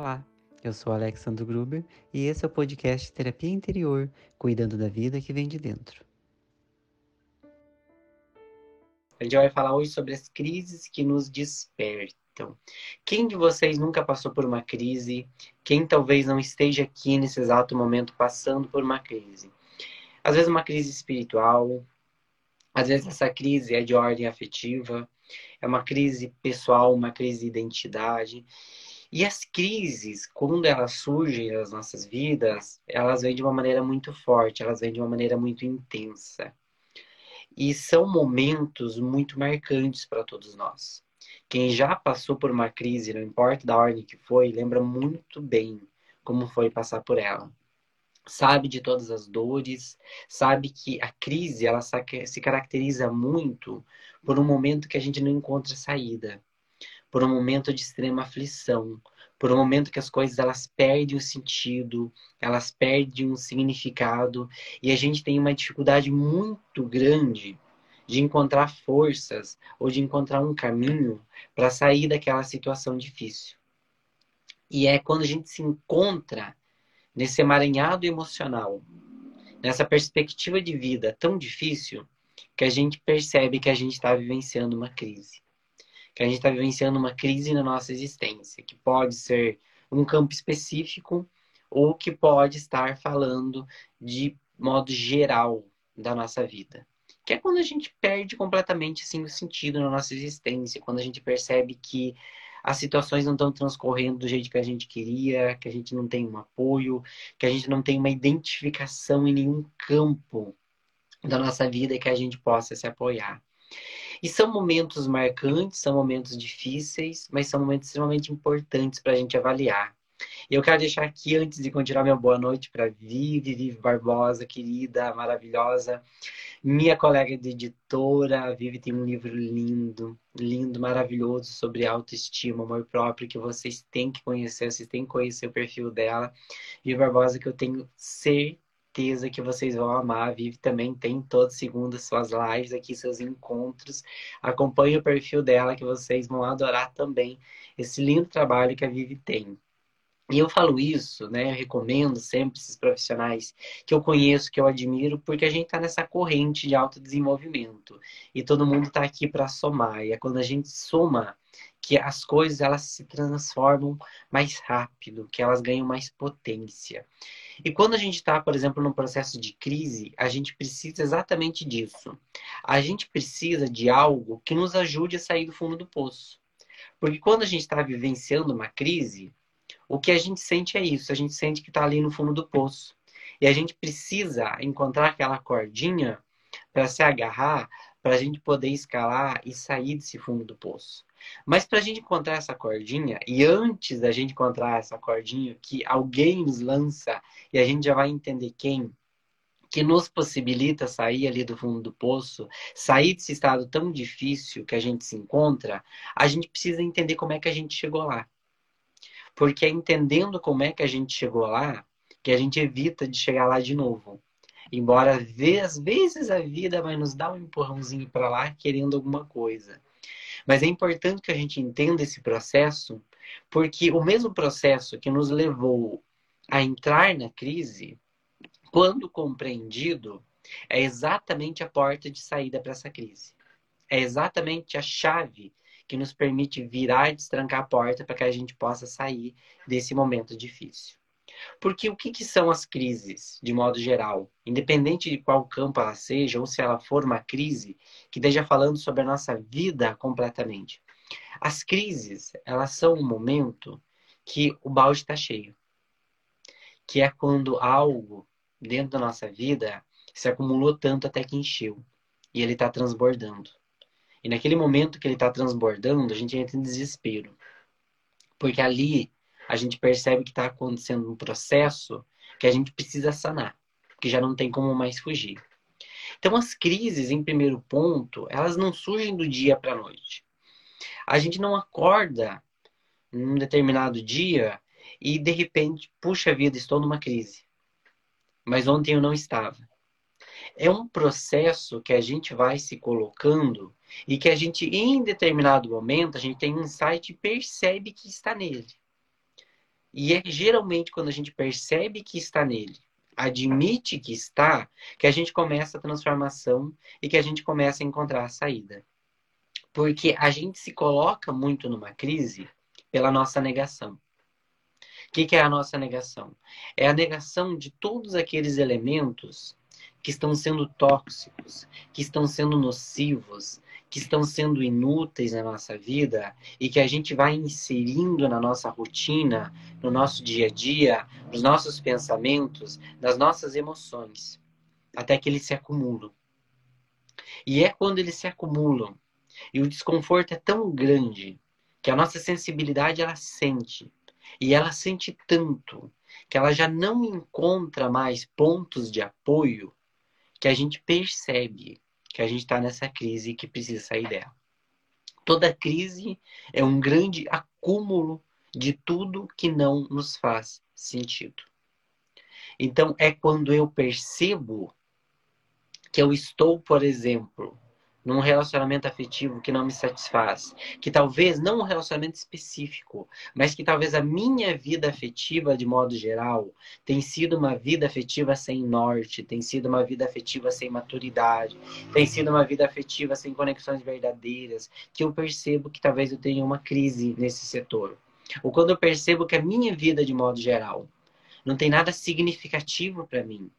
Olá, eu sou Alexandre Gruber e esse é o podcast Terapia Interior, cuidando da vida que vem de dentro. A gente vai falar hoje sobre as crises que nos despertam. Quem de vocês nunca passou por uma crise? Quem talvez não esteja aqui nesse exato momento passando por uma crise? Às vezes uma crise espiritual, às vezes essa crise é de ordem afetiva, é uma crise pessoal, uma crise de identidade. E as crises, quando elas surgem nas nossas vidas, elas vêm de uma maneira muito forte, elas vêm de uma maneira muito intensa. E são momentos muito marcantes para todos nós. Quem já passou por uma crise, não importa da ordem que foi, lembra muito bem como foi passar por ela. Sabe de todas as dores, sabe que a crise ela se caracteriza muito por um momento que a gente não encontra saída por um momento de extrema aflição, por um momento que as coisas elas perdem o sentido, elas perdem um significado e a gente tem uma dificuldade muito grande de encontrar forças ou de encontrar um caminho para sair daquela situação difícil. E é quando a gente se encontra nesse emaranhado emocional, nessa perspectiva de vida tão difícil, que a gente percebe que a gente está vivenciando uma crise a gente está vivenciando uma crise na nossa existência, que pode ser um campo específico ou que pode estar falando de modo geral da nossa vida. Que é quando a gente perde completamente assim, o sentido na nossa existência, quando a gente percebe que as situações não estão transcorrendo do jeito que a gente queria, que a gente não tem um apoio, que a gente não tem uma identificação em nenhum campo da nossa vida que a gente possa se apoiar. E são momentos marcantes, são momentos difíceis, mas são momentos extremamente importantes para a gente avaliar. E eu quero deixar aqui, antes de continuar minha boa noite para Vivi, Vivi Barbosa, querida, maravilhosa, minha colega de editora. A Vivi tem um livro lindo, lindo, maravilhoso sobre autoestima, amor próprio, que vocês têm que conhecer, vocês têm que conhecer o perfil dela. Vivi Barbosa, que eu tenho certeza certeza que vocês vão amar. A Vivi também tem toda segunda suas lives aqui, seus encontros. Acompanhe o perfil dela que vocês vão adorar também esse lindo trabalho que a Vivi tem. E eu falo isso, né? Eu recomendo sempre esses profissionais que eu conheço, que eu admiro, porque a gente está nessa corrente de autodesenvolvimento. E todo mundo está aqui para somar. E é quando a gente soma que as coisas elas se transformam mais rápido, que elas ganham mais potência. E quando a gente está, por exemplo, num processo de crise, a gente precisa exatamente disso. A gente precisa de algo que nos ajude a sair do fundo do poço. Porque quando a gente está vivenciando uma crise, o que a gente sente é isso: a gente sente que está ali no fundo do poço. E a gente precisa encontrar aquela cordinha para se agarrar, para a gente poder escalar e sair desse fundo do poço. Mas para a gente encontrar essa cordinha, e antes da gente encontrar essa cordinha, que alguém nos lança, e a gente já vai entender quem, que nos possibilita sair ali do fundo do poço, sair desse estado tão difícil que a gente se encontra, a gente precisa entender como é que a gente chegou lá. Porque é entendendo como é que a gente chegou lá que a gente evita de chegar lá de novo. Embora às vezes a vida vai nos dar um empurrãozinho para lá querendo alguma coisa. Mas é importante que a gente entenda esse processo, porque o mesmo processo que nos levou a entrar na crise, quando compreendido, é exatamente a porta de saída para essa crise. É exatamente a chave que nos permite virar e destrancar a porta para que a gente possa sair desse momento difícil. Porque o que, que, são as crises, de modo geral? Independente de qual campo ela seja, ou se ela for uma crise que esteja falando sobre a nossa vida completamente. As crises, elas são um momento que o balde está cheio. Que é quando algo dentro da nossa vida se acumulou tanto até que encheu. E ele está transbordando. E naquele momento que ele está transbordando, a gente entra em desespero. Porque ali a gente percebe que está acontecendo um processo que a gente precisa sanar, que já não tem como mais fugir. Então, as crises, em primeiro ponto, elas não surgem do dia para a noite. A gente não acorda num determinado dia e, de repente, puxa vida, estou numa crise. Mas ontem eu não estava. É um processo que a gente vai se colocando e que a gente, em determinado momento, a gente tem um insight e percebe que está nele. E é geralmente quando a gente percebe que está nele, admite que está, que a gente começa a transformação e que a gente começa a encontrar a saída. Porque a gente se coloca muito numa crise pela nossa negação. O que, que é a nossa negação? É a negação de todos aqueles elementos que estão sendo tóxicos, que estão sendo nocivos, que estão sendo inúteis na nossa vida e que a gente vai inserindo na nossa rotina, no nosso dia a dia, nos nossos pensamentos, nas nossas emoções, até que eles se acumulam. E é quando eles se acumulam e o desconforto é tão grande que a nossa sensibilidade ela sente e ela sente tanto que ela já não encontra mais pontos de apoio que a gente percebe que a gente está nessa crise e que precisa sair dela. Toda crise é um grande acúmulo de tudo que não nos faz sentido. Então, é quando eu percebo que eu estou, por exemplo, num relacionamento afetivo que não me satisfaz, que talvez não um relacionamento específico, mas que talvez a minha vida afetiva de modo geral tem sido uma vida afetiva sem norte, tem sido uma vida afetiva sem maturidade, tem sido uma vida afetiva sem conexões verdadeiras, que eu percebo que talvez eu tenha uma crise nesse setor. Ou quando eu percebo que a minha vida de modo geral não tem nada significativo para mim,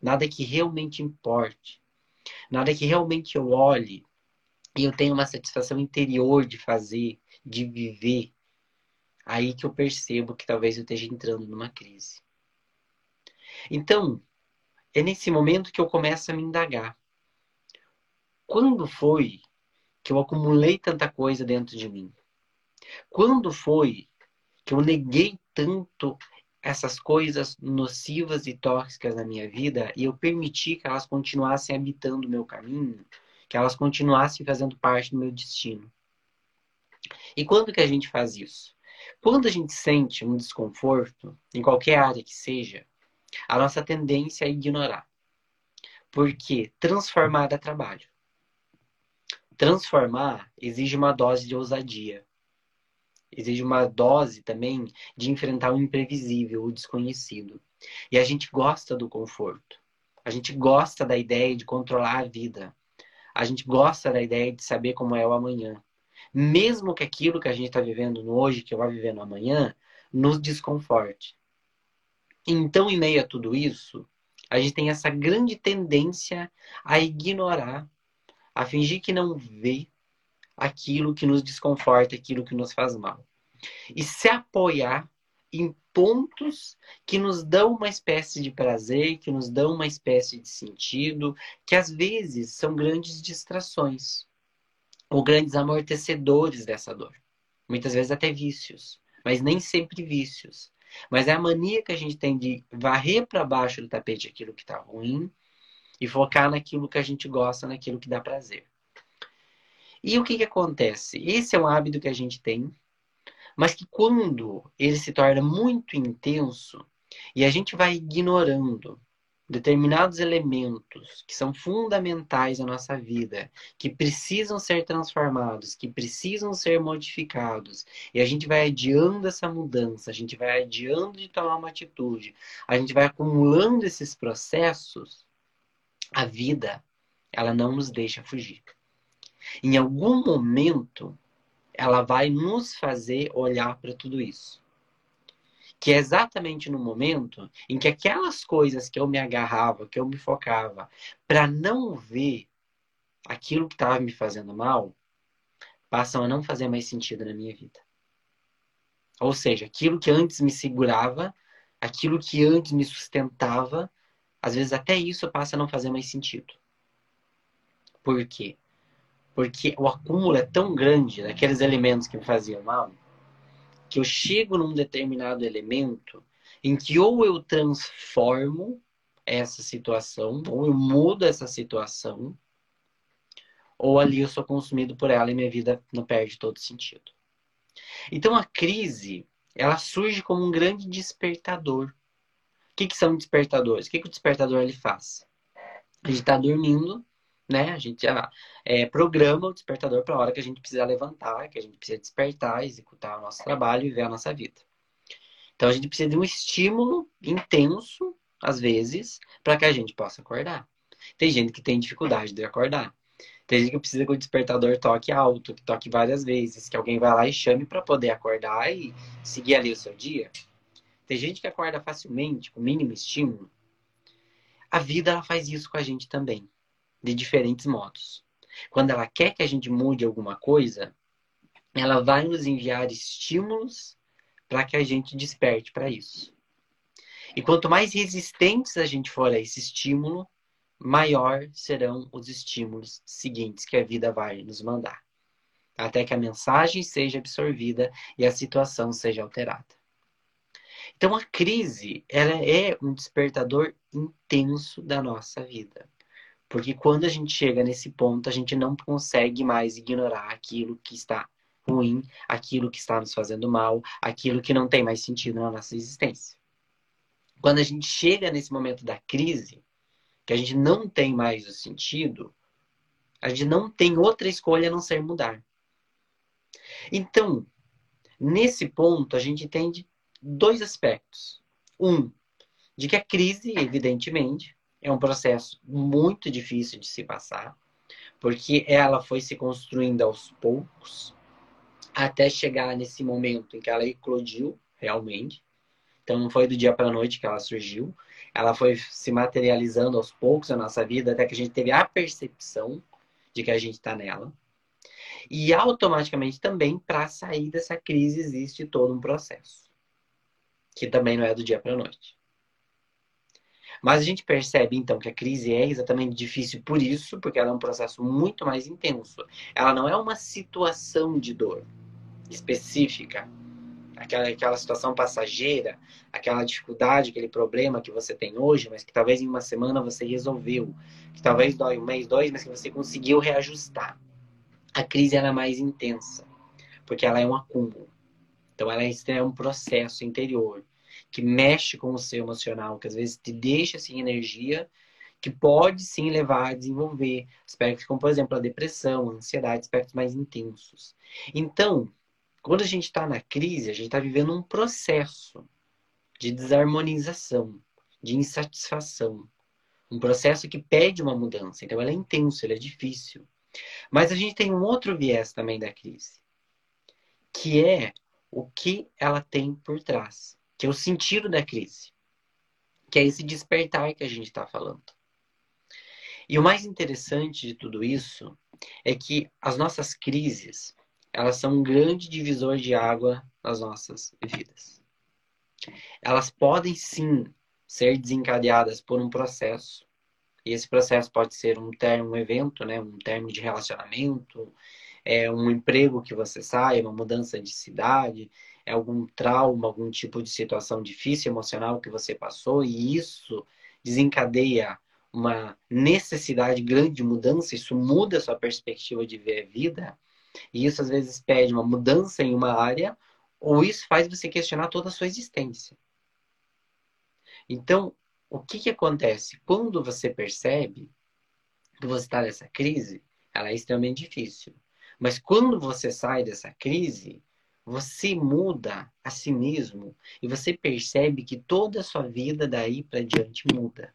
nada que realmente importe na hora que realmente eu olhe e eu tenho uma satisfação interior de fazer, de viver, aí que eu percebo que talvez eu esteja entrando numa crise. Então, é nesse momento que eu começo a me indagar. Quando foi que eu acumulei tanta coisa dentro de mim? Quando foi que eu neguei tanto essas coisas nocivas e tóxicas na minha vida e eu permiti que elas continuassem habitando o meu caminho, que elas continuassem fazendo parte do meu destino. E quando que a gente faz isso? Quando a gente sente um desconforto, em qualquer área que seja, a nossa tendência é ignorar. Porque transformar dá trabalho. Transformar exige uma dose de ousadia exige uma dose também de enfrentar o imprevisível, o desconhecido. E a gente gosta do conforto. A gente gosta da ideia de controlar a vida. A gente gosta da ideia de saber como é o amanhã. Mesmo que aquilo que a gente está vivendo no hoje, que eu viver no amanhã, nos desconforte. Então, em meio a tudo isso, a gente tem essa grande tendência a ignorar, a fingir que não vê, aquilo que nos desconforta, aquilo que nos faz mal. E se apoiar em pontos que nos dão uma espécie de prazer, que nos dão uma espécie de sentido, que às vezes são grandes distrações ou grandes amortecedores dessa dor. Muitas vezes até vícios, mas nem sempre vícios. Mas é a mania que a gente tem de varrer para baixo do tapete aquilo que está ruim e focar naquilo que a gente gosta, naquilo que dá prazer. E o que, que acontece? Esse é um hábito que a gente tem, mas que quando ele se torna muito intenso e a gente vai ignorando determinados elementos que são fundamentais na nossa vida, que precisam ser transformados, que precisam ser modificados, e a gente vai adiando essa mudança, a gente vai adiando de tomar uma atitude, a gente vai acumulando esses processos, a vida, ela não nos deixa fugir. Em algum momento, ela vai nos fazer olhar para tudo isso. Que é exatamente no momento em que aquelas coisas que eu me agarrava, que eu me focava, para não ver aquilo que estava me fazendo mal, passam a não fazer mais sentido na minha vida. Ou seja, aquilo que antes me segurava, aquilo que antes me sustentava, às vezes até isso passa a não fazer mais sentido. Por quê? Porque o acúmulo é tão grande daqueles elementos que me faziam mal, que eu chego num determinado elemento em que ou eu transformo essa situação, ou eu mudo essa situação, ou ali eu sou consumido por ela e minha vida não perde todo sentido. Então a crise, ela surge como um grande despertador. O que, que são despertadores? O que, que o despertador ele faz? Gente está dormindo, né? A gente já é, programa o despertador para a hora que a gente precisa levantar, que a gente precisa despertar, executar o nosso trabalho e ver a nossa vida. Então a gente precisa de um estímulo intenso, às vezes, para que a gente possa acordar. Tem gente que tem dificuldade de acordar. Tem gente que precisa que o despertador toque alto, que toque várias vezes, que alguém vá lá e chame para poder acordar e seguir ali o seu dia. Tem gente que acorda facilmente, com mínimo estímulo. A vida ela faz isso com a gente também, de diferentes modos. Quando ela quer que a gente mude alguma coisa, ela vai nos enviar estímulos para que a gente desperte para isso. E quanto mais resistentes a gente for a esse estímulo, maior serão os estímulos seguintes que a vida vai nos mandar, até que a mensagem seja absorvida e a situação seja alterada. Então a crise, ela é um despertador intenso da nossa vida. Porque quando a gente chega nesse ponto, a gente não consegue mais ignorar aquilo que está ruim, aquilo que está nos fazendo mal, aquilo que não tem mais sentido na nossa existência. Quando a gente chega nesse momento da crise, que a gente não tem mais o sentido, a gente não tem outra escolha a não ser mudar. Então, nesse ponto, a gente entende dois aspectos. Um, de que a crise, evidentemente, é um processo muito difícil de se passar, porque ela foi se construindo aos poucos até chegar nesse momento em que ela eclodiu realmente. Então não foi do dia para a noite que ela surgiu, ela foi se materializando aos poucos na nossa vida até que a gente teve a percepção de que a gente está nela. E automaticamente também para sair dessa crise existe todo um processo, que também não é do dia para a noite. Mas a gente percebe então que a crise é exatamente difícil por isso, porque ela é um processo muito mais intenso. Ela não é uma situação de dor específica, aquela, aquela situação passageira, aquela dificuldade, aquele problema que você tem hoje, mas que talvez em uma semana você resolveu, que talvez dói um mês, dois, mas que você conseguiu reajustar. A crise ela é mais intensa, porque ela é um acúmulo. Então ela é um processo interior que mexe com o seu emocional, que às vezes te deixa sem energia, que pode sim levar a desenvolver aspectos como, por exemplo, a depressão, a ansiedade, aspectos mais intensos. Então, quando a gente está na crise, a gente está vivendo um processo de desarmonização, de insatisfação. Um processo que pede uma mudança. Então, ele é intenso, ele é difícil. Mas a gente tem um outro viés também da crise, que é o que ela tem por trás que é o sentido da crise, que é esse despertar que a gente está falando. E o mais interessante de tudo isso é que as nossas crises, elas são um grande divisor de água nas nossas vidas. Elas podem sim ser desencadeadas por um processo. E esse processo pode ser um termo, um evento, né? um termo de relacionamento, é um emprego que você sai, uma mudança de cidade, algum trauma, algum tipo de situação difícil emocional que você passou e isso desencadeia uma necessidade grande de mudança, isso muda a sua perspectiva de ver a vida, e isso às vezes pede uma mudança em uma área, ou isso faz você questionar toda a sua existência. Então, o que, que acontece? Quando você percebe que você está nessa crise, ela é extremamente difícil. Mas quando você sai dessa crise, você muda a si mesmo e você percebe que toda a sua vida daí para diante muda.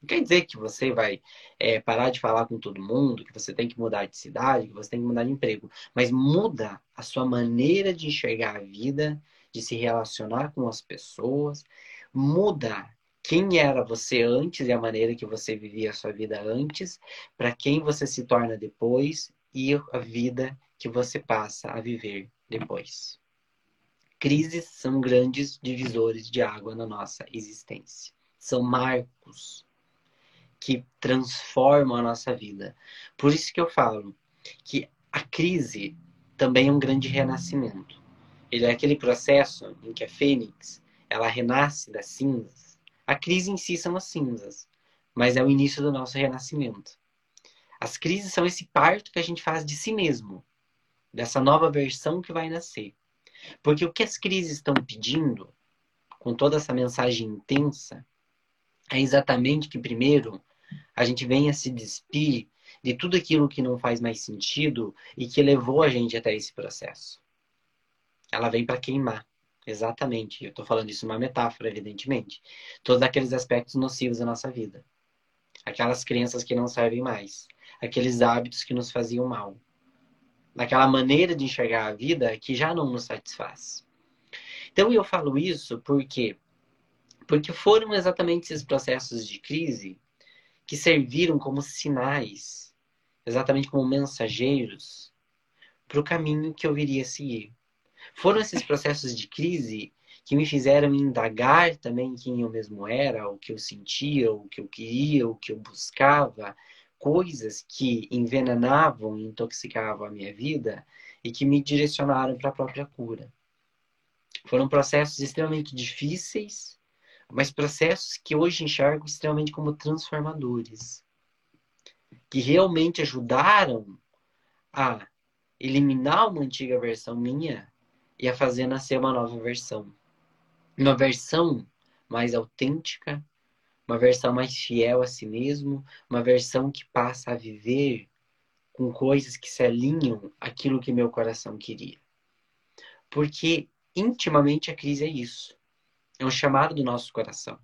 Não quer dizer que você vai é, parar de falar com todo mundo, que você tem que mudar de cidade, que você tem que mudar de emprego, mas muda a sua maneira de enxergar a vida, de se relacionar com as pessoas, muda quem era você antes e a maneira que você vivia a sua vida antes, para quem você se torna depois e a vida que você passa a viver depois. Crises são grandes divisores de água na nossa existência. São marcos que transformam a nossa vida. Por isso que eu falo que a crise também é um grande renascimento. Ele é aquele processo em que a fênix ela renasce das cinzas. A crise em si são as cinzas, mas é o início do nosso renascimento. As crises são esse parto que a gente faz de si mesmo dessa nova versão que vai nascer. Porque o que as crises estão pedindo, com toda essa mensagem intensa, é exatamente que, primeiro, a gente venha se despir de tudo aquilo que não faz mais sentido e que levou a gente até esse processo. Ela vem para queimar Exatamente. Eu estou falando isso uma metáfora, evidentemente. Todos aqueles aspectos nocivos da nossa vida. Aquelas crenças que não servem mais. Aqueles hábitos que nos faziam mal. Daquela maneira de enxergar a vida que já não nos satisfaz. Então eu falo isso porque porque foram exatamente esses processos de crise que serviram como sinais, exatamente como mensageiros para o caminho que eu viria a seguir. Foram esses processos de crise que me fizeram indagar também quem eu mesmo era, o que eu sentia, o que eu queria, o que eu buscava, coisas que envenenavam e intoxicavam a minha vida e que me direcionaram para a própria cura. Foram processos extremamente difíceis, mas processos que hoje enxergo extremamente como transformadores, que realmente ajudaram a eliminar uma antiga versão minha e a fazer nascer uma nova versão. Uma versão mais autêntica, uma versão mais fiel a si mesmo, uma versão que passa a viver com coisas que se alinham àquilo que meu coração queria. Porque intimamente a crise é isso. É um chamado do nosso coração.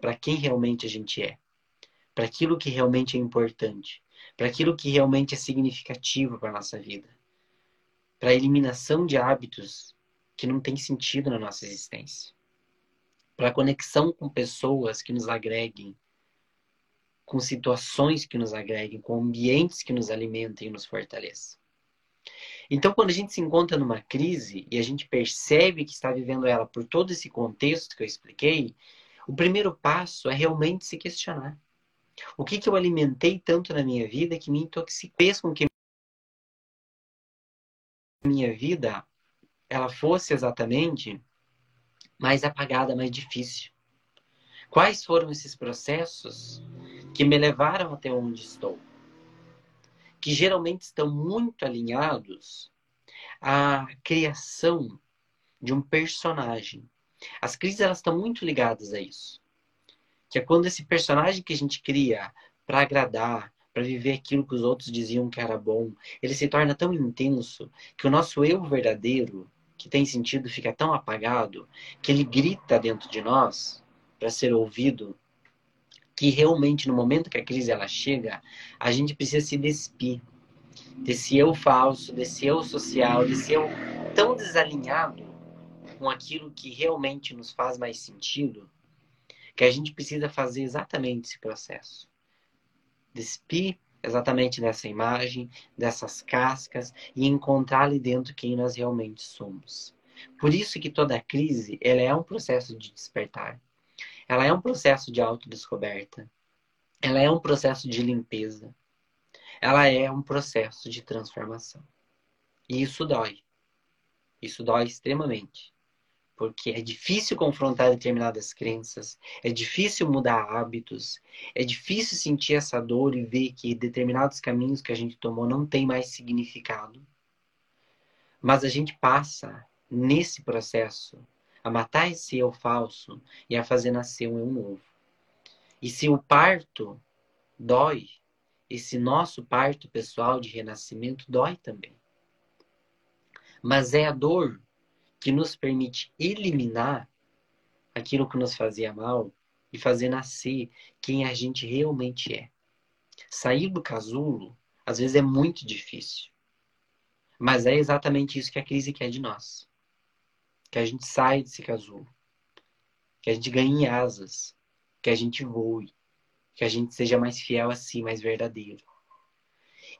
Para quem realmente a gente é. Para aquilo que realmente é importante. Para aquilo que realmente é significativo para a nossa vida para a eliminação de hábitos que não têm sentido na nossa existência, para a conexão com pessoas que nos agreguem, com situações que nos agreguem, com ambientes que nos alimentem e nos fortaleçam. Então, quando a gente se encontra numa crise e a gente percebe que está vivendo ela por todo esse contexto que eu expliquei, o primeiro passo é realmente se questionar. O que, que eu alimentei tanto na minha vida que me intoxicou, fez com que minha vida ela fosse exatamente mais apagada, mais difícil. Quais foram esses processos que me levaram até onde estou? Que geralmente estão muito alinhados à criação de um personagem. As crises elas estão muito ligadas a isso. Que é quando esse personagem que a gente cria para agradar, para viver aquilo que os outros diziam que era bom. Ele se torna tão intenso que o nosso eu verdadeiro, que tem sentido, fica tão apagado que ele grita dentro de nós para ser ouvido, que realmente no momento que a crise ela chega, a gente precisa se despir desse eu falso, desse eu social, desse eu tão desalinhado com aquilo que realmente nos faz mais sentido, que a gente precisa fazer exatamente esse processo. Despir exatamente dessa imagem, dessas cascas e encontrar ali dentro quem nós realmente somos. Por isso que toda crise, ela é um processo de despertar. Ela é um processo de autodescoberta. Ela é um processo de limpeza. Ela é um processo de transformação. E isso dói. Isso dói extremamente porque é difícil confrontar determinadas crenças, é difícil mudar hábitos, é difícil sentir essa dor e ver que determinados caminhos que a gente tomou não tem mais significado. Mas a gente passa nesse processo a matar esse eu falso e a fazer nascer um eu novo. E se o parto dói, esse nosso parto pessoal de renascimento dói também. Mas é a dor que nos permite eliminar aquilo que nos fazia mal e fazer nascer quem a gente realmente é. Sair do casulo, às vezes, é muito difícil. Mas é exatamente isso que a crise quer de nós. Que a gente saia desse casulo. Que a gente ganhe asas. Que a gente voe. Que a gente seja mais fiel a si, mais verdadeiro.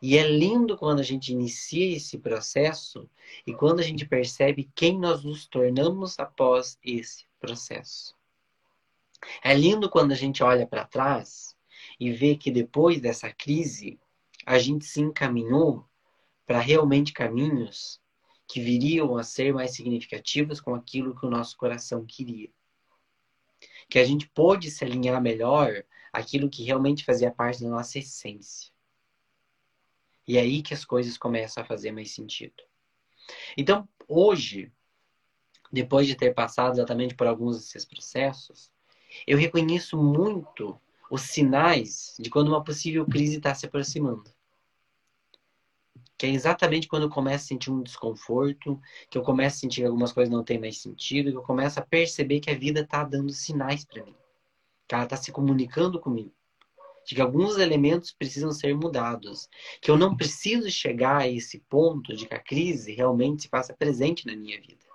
E é lindo quando a gente inicia esse processo e quando a gente percebe quem nós nos tornamos após esse processo. É lindo quando a gente olha para trás e vê que depois dessa crise a gente se encaminhou para realmente caminhos que viriam a ser mais significativos com aquilo que o nosso coração queria. Que a gente pôde se alinhar melhor aquilo que realmente fazia parte da nossa essência. E é aí que as coisas começam a fazer mais sentido. Então, hoje, depois de ter passado exatamente por alguns desses processos, eu reconheço muito os sinais de quando uma possível crise está se aproximando. Que é exatamente quando eu começo a sentir um desconforto, que eu começo a sentir que algumas coisas não têm mais sentido, que eu começo a perceber que a vida está dando sinais para mim. Que ela está se comunicando comigo. De que alguns elementos precisam ser mudados. Que eu não preciso chegar a esse ponto de que a crise realmente se faça presente na minha vida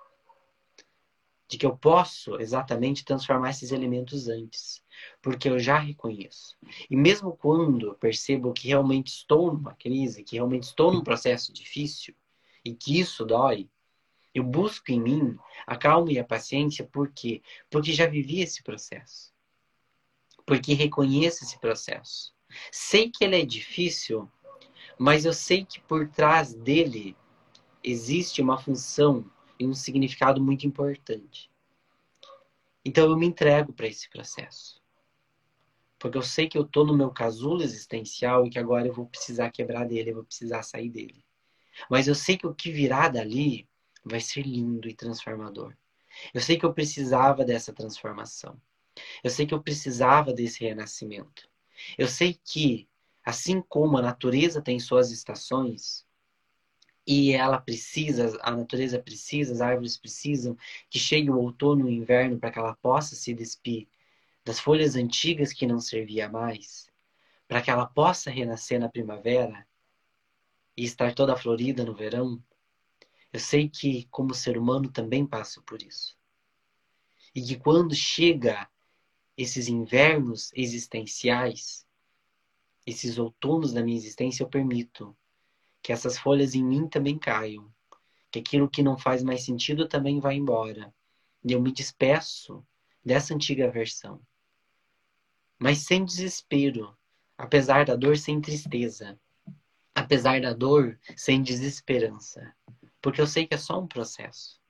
de que eu posso exatamente transformar esses elementos antes, porque eu já reconheço. E mesmo quando percebo que realmente estou numa crise, que realmente estou num processo difícil e que isso dói, eu busco em mim a calma e a paciência, por quê? Porque já vivi esse processo. Porque reconheço esse processo. Sei que ele é difícil, mas eu sei que por trás dele existe uma função e um significado muito importante. Então eu me entrego para esse processo. Porque eu sei que eu estou no meu casulo existencial e que agora eu vou precisar quebrar dele, eu vou precisar sair dele. Mas eu sei que o que virá dali vai ser lindo e transformador. Eu sei que eu precisava dessa transformação. Eu sei que eu precisava desse renascimento. Eu sei que, assim como a natureza tem suas estações, e ela precisa, a natureza precisa, as árvores precisam que chegue o outono e o inverno para que ela possa se despir das folhas antigas que não servia mais, para que ela possa renascer na primavera e estar toda florida no verão. Eu sei que, como ser humano, também passo por isso. E que quando chega esses invernos existenciais, esses outonos da minha existência, eu permito que essas folhas em mim também caiam, que aquilo que não faz mais sentido também vá embora. E eu me despeço dessa antiga versão. Mas sem desespero, apesar da dor, sem tristeza. Apesar da dor, sem desesperança. Porque eu sei que é só um processo.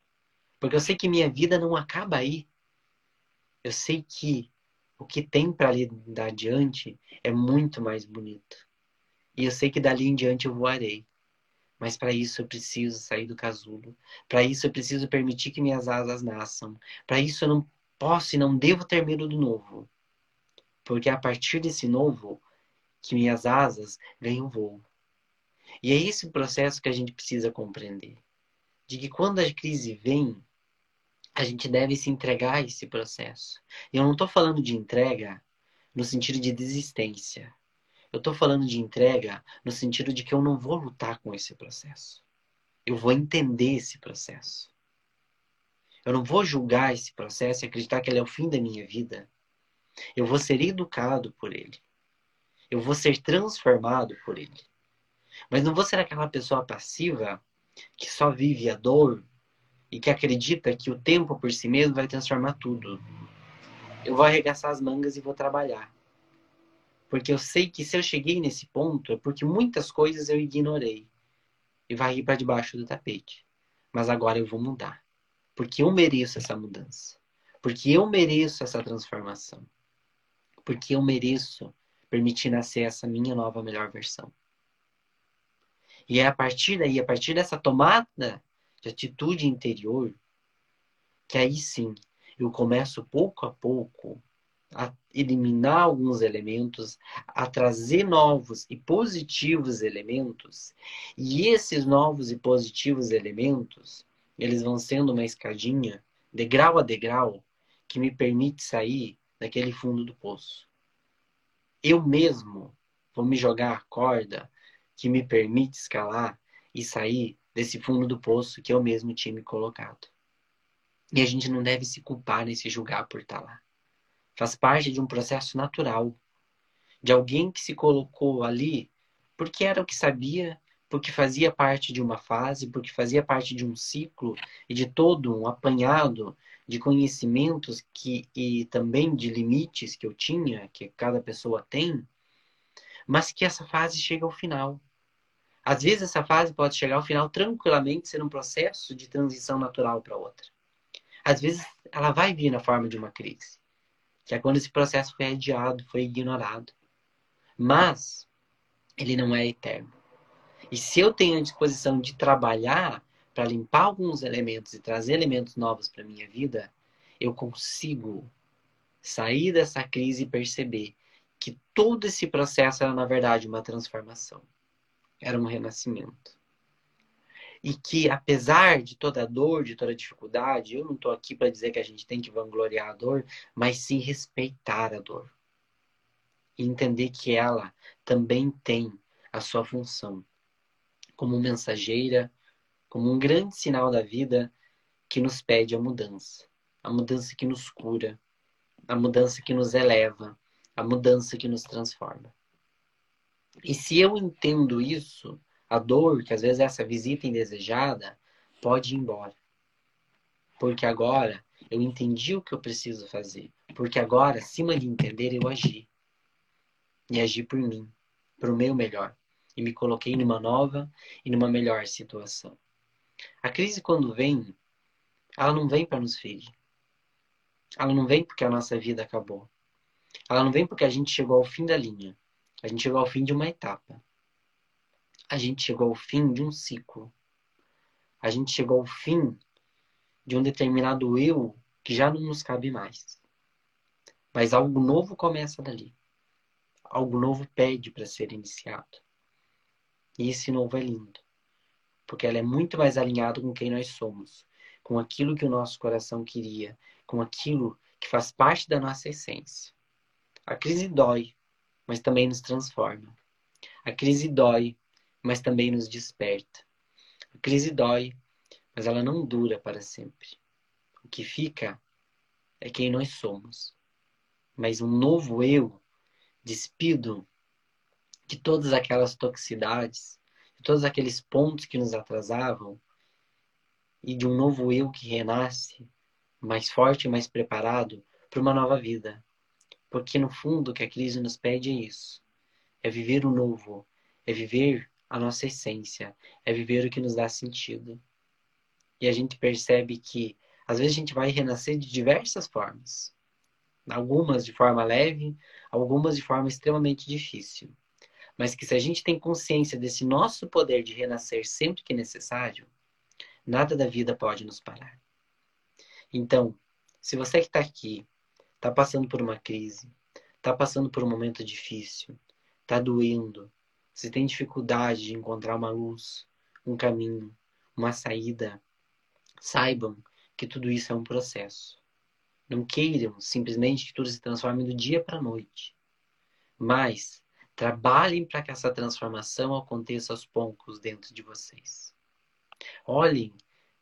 Porque eu sei que minha vida não acaba aí. Eu sei que o que tem para ali adiante é muito mais bonito. E eu sei que dali em diante eu voarei. Mas para isso eu preciso sair do casulo. Para isso eu preciso permitir que minhas asas nasçam. Para isso eu não posso e não devo ter medo do novo. Porque é a partir desse novo que minhas asas ganham voo. E é esse processo que a gente precisa compreender. De que quando a crise vem, a gente deve se entregar a esse processo. E eu não estou falando de entrega no sentido de desistência. Eu estou falando de entrega no sentido de que eu não vou lutar com esse processo. Eu vou entender esse processo. Eu não vou julgar esse processo e acreditar que ele é o fim da minha vida. Eu vou ser educado por ele. Eu vou ser transformado por ele. Mas não vou ser aquela pessoa passiva que só vive a dor e que acredita que o tempo por si mesmo vai transformar tudo. Eu vou arregaçar as mangas e vou trabalhar. Porque eu sei que se eu cheguei nesse ponto é porque muitas coisas eu ignorei e ir para debaixo do tapete. Mas agora eu vou mudar. Porque eu mereço essa mudança. Porque eu mereço essa transformação. Porque eu mereço permitir nascer essa minha nova melhor versão. E é a partir daí, a partir dessa tomada de atitude interior, que aí sim eu começo pouco a pouco a eliminar alguns elementos, a trazer novos e positivos elementos. E esses novos e positivos elementos, eles vão sendo uma escadinha, degrau a degrau, que me permite sair daquele fundo do poço. Eu mesmo vou me jogar a corda que me permite escalar e sair desse fundo do poço que eu mesmo tinha me colocado. E a gente não deve se culpar nem se julgar por estar lá. Faz parte de um processo natural. De alguém que se colocou ali porque era o que sabia, porque fazia parte de uma fase, porque fazia parte de um ciclo e de todo um apanhado de conhecimentos que, e também de limites que eu tinha, que cada pessoa tem, mas que essa fase chega ao final. Às vezes essa fase pode chegar ao final tranquilamente, ser um processo de transição natural para outra. Às vezes ela vai vir na forma de uma crise que é quando esse processo foi adiado, foi ignorado. Mas ele não é eterno. E se eu tenho a disposição de trabalhar para limpar alguns elementos e trazer elementos novos para minha vida, eu consigo sair dessa crise e perceber que todo esse processo era na verdade uma transformação. Era um renascimento. e que, apesar de toda a dor, de toda a dificuldade, eu não estou aqui para dizer que a gente tem que vangloriar a dor, mas sim respeitar a dor. E entender que ela também tem a sua função como mensageira, como um grande sinal da vida que nos pede a mudança. A mudança que nos cura, a mudança que nos eleva, a mudança que nos transforma. E se eu entendo isso, a dor, que às vezes é essa visita indesejada, pode ir embora. Porque agora eu entendi o que eu preciso fazer. Porque agora, acima de entender, eu agi. E agi por mim, para o meu melhor. E me coloquei numa nova e numa melhor situação. A crise, quando vem, ela não vem para nos ferir. Ela não vem porque a nossa vida acabou. Ela não vem porque a gente chegou ao fim da linha. A gente chegou ao fim de uma etapa a gente chegou ao fim de um ciclo. A gente chegou ao fim de um determinado eu que já não nos cabe mais. Mas algo novo começa dali. Algo novo pede para ser iniciado. E esse novo é lindo. Porque ela é muito mais alinhado com quem nós somos, com aquilo que o nosso coração queria, com aquilo que faz parte da nossa essência. A crise dói, mas também nos transforma. A crise dói, mas também nos desperta. A crise dói, mas ela não dura para sempre. O que fica é quem nós somos. Mas um novo eu, despido de todas aquelas toxicidades, de todos aqueles pontos que nos atrasavam, e de um novo eu que renasce, mais forte e mais preparado para uma nova vida. Porque no fundo o que a crise nos pede é isso: é viver o novo, é viver a nossa essência, é viver o que nos dá sentido. E a gente percebe que às vezes a gente vai renascer de diversas formas. Algumas de forma leve, algumas de forma extremamente difícil. Mas que se a gente tem consciência desse nosso poder de renascer sempre que necessário, nada da vida pode nos parar. Então, se você que está aqui, está passando por uma crise, está passando por um momento difícil, está doendo, se tem dificuldade de encontrar uma luz, um caminho, uma saída, saibam que tudo isso é um processo. Não queiram simplesmente que tudo se transforme do dia para a noite. Mas trabalhem para que essa transformação aconteça aos poucos dentro de vocês. Olhem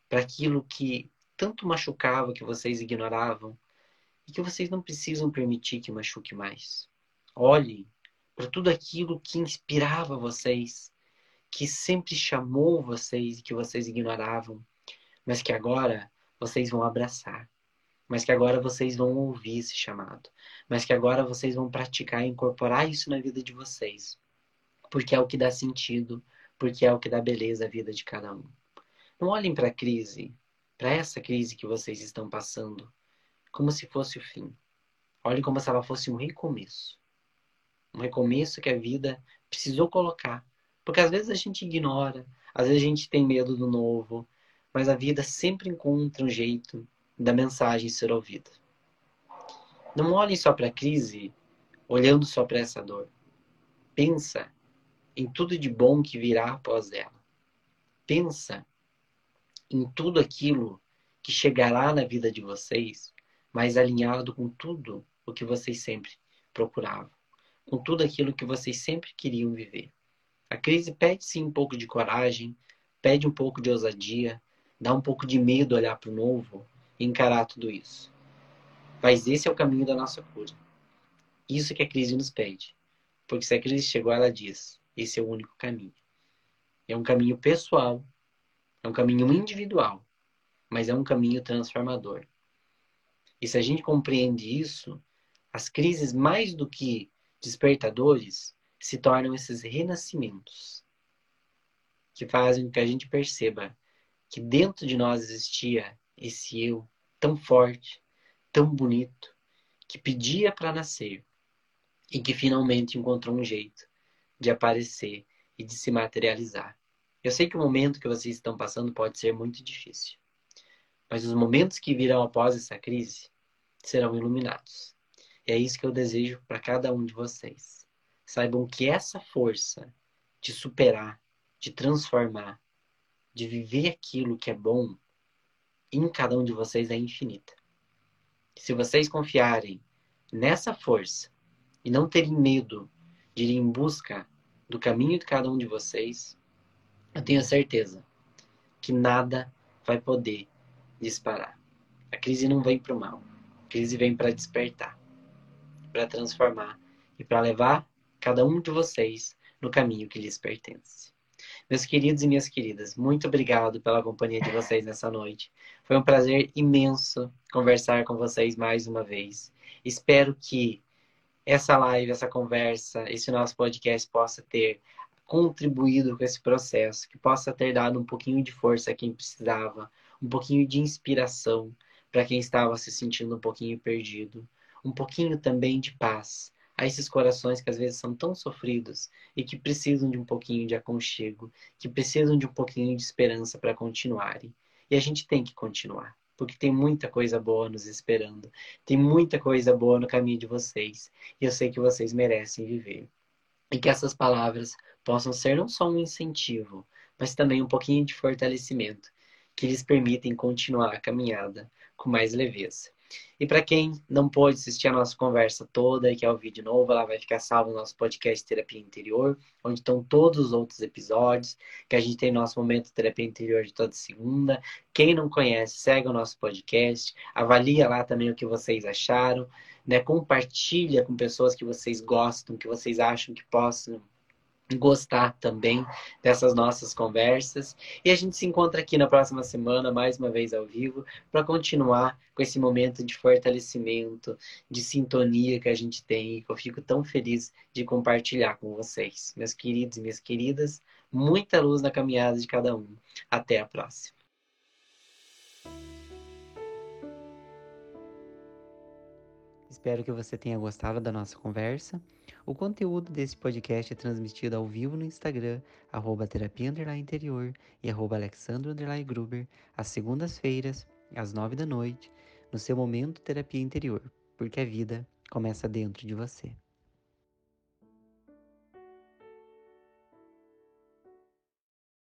para aquilo que tanto machucava, que vocês ignoravam, e que vocês não precisam permitir que machuque mais. Olhem para tudo aquilo que inspirava vocês, que sempre chamou vocês e que vocês ignoravam, mas que agora vocês vão abraçar, mas que agora vocês vão ouvir esse chamado, mas que agora vocês vão praticar e incorporar isso na vida de vocês, porque é o que dá sentido, porque é o que dá beleza à vida de cada um. Não olhem para a crise, para essa crise que vocês estão passando, como se fosse o fim. Olhem como se ela fosse um recomeço um recomeço que a vida precisou colocar. Porque às vezes a gente ignora, às vezes a gente tem medo do novo, mas a vida sempre encontra um jeito da mensagem ser ouvida. Não olhem só para a crise, olhando só para essa dor. Pensa em tudo de bom que virá após ela. Pensa em tudo aquilo que chegará na vida de vocês, mais alinhado com tudo o que vocês sempre procuravam com tudo aquilo que vocês sempre queriam viver. A crise pede sim um pouco de coragem, pede um pouco de ousadia, dá um pouco de medo olhar para o novo e encarar tudo isso. Mas esse é o caminho da nossa cura. Isso que a crise nos pede. Porque se a crise chegou, ela diz: esse é o único caminho. É um caminho pessoal, é um caminho individual, mas é um caminho transformador. E se a gente compreende isso, as crises, mais do que despertadores se tornam esses renascimentos que fazem com que a gente perceba que dentro de nós existia esse eu tão forte, tão bonito, que pedia para nascer e que finalmente encontrou um jeito de aparecer e de se materializar. Eu sei que o momento que vocês estão passando pode ser muito difícil, mas os momentos que virão após essa crise serão iluminados. E é isso que eu desejo para cada um de vocês. Saibam que essa força de superar, de transformar, de viver aquilo que é bom em cada um de vocês é infinita. Se vocês confiarem nessa força e não terem medo de ir em busca do caminho de cada um de vocês, eu tenho certeza que nada vai poder disparar. A crise não vem para o mal. A crise vem para despertar, para transformar e para levar cada um de vocês no caminho que lhes pertence. Meus queridos e minhas queridas, muito obrigado pela companhia de vocês nessa noite. Foi um prazer imenso conversar com vocês mais uma vez. Espero que essa live, essa conversa, esse nosso podcast possa ter contribuído com esse processo, que possa ter dado um pouquinho de força a quem precisava, um pouquinho de inspiração para quem estava se sentindo um pouquinho perdido, um pouquinho também de paz a esses corações que às vezes são tão sofridos e que precisam de um pouquinho de aconchego, que precisam de um pouquinho de esperança para continuarem. E a gente tem que continuar, porque tem muita coisa boa nos esperando, tem muita coisa boa no caminho de vocês, e eu sei que vocês merecem viver. E que essas palavras possam ser não só um incentivo, mas também um pouquinho de fortalecimento, que lhes permitem continuar a caminhada com mais leveza. E para quem não pôde assistir a nossa conversa toda e quer ouvir de novo, ela vai ficar salva no nosso podcast Terapia Interior, onde estão todos os outros episódios, que a gente tem nosso momento terapia interior de toda segunda. Quem não conhece, segue o nosso podcast, avalia lá também o que vocês acharam, né? Compartilha com pessoas que vocês gostam, que vocês acham que possam gostar também dessas nossas conversas. E a gente se encontra aqui na próxima semana, mais uma vez ao vivo, para continuar com esse momento de fortalecimento, de sintonia que a gente tem e que eu fico tão feliz de compartilhar com vocês. Meus queridos e minhas queridas, muita luz na caminhada de cada um. Até a próxima. Espero que você tenha gostado da nossa conversa. O conteúdo desse podcast é transmitido ao vivo no Instagram, arroba terapia interior e arroba alexandro gruber, às segundas-feiras, às nove da noite, no seu momento terapia interior, porque a vida começa dentro de você.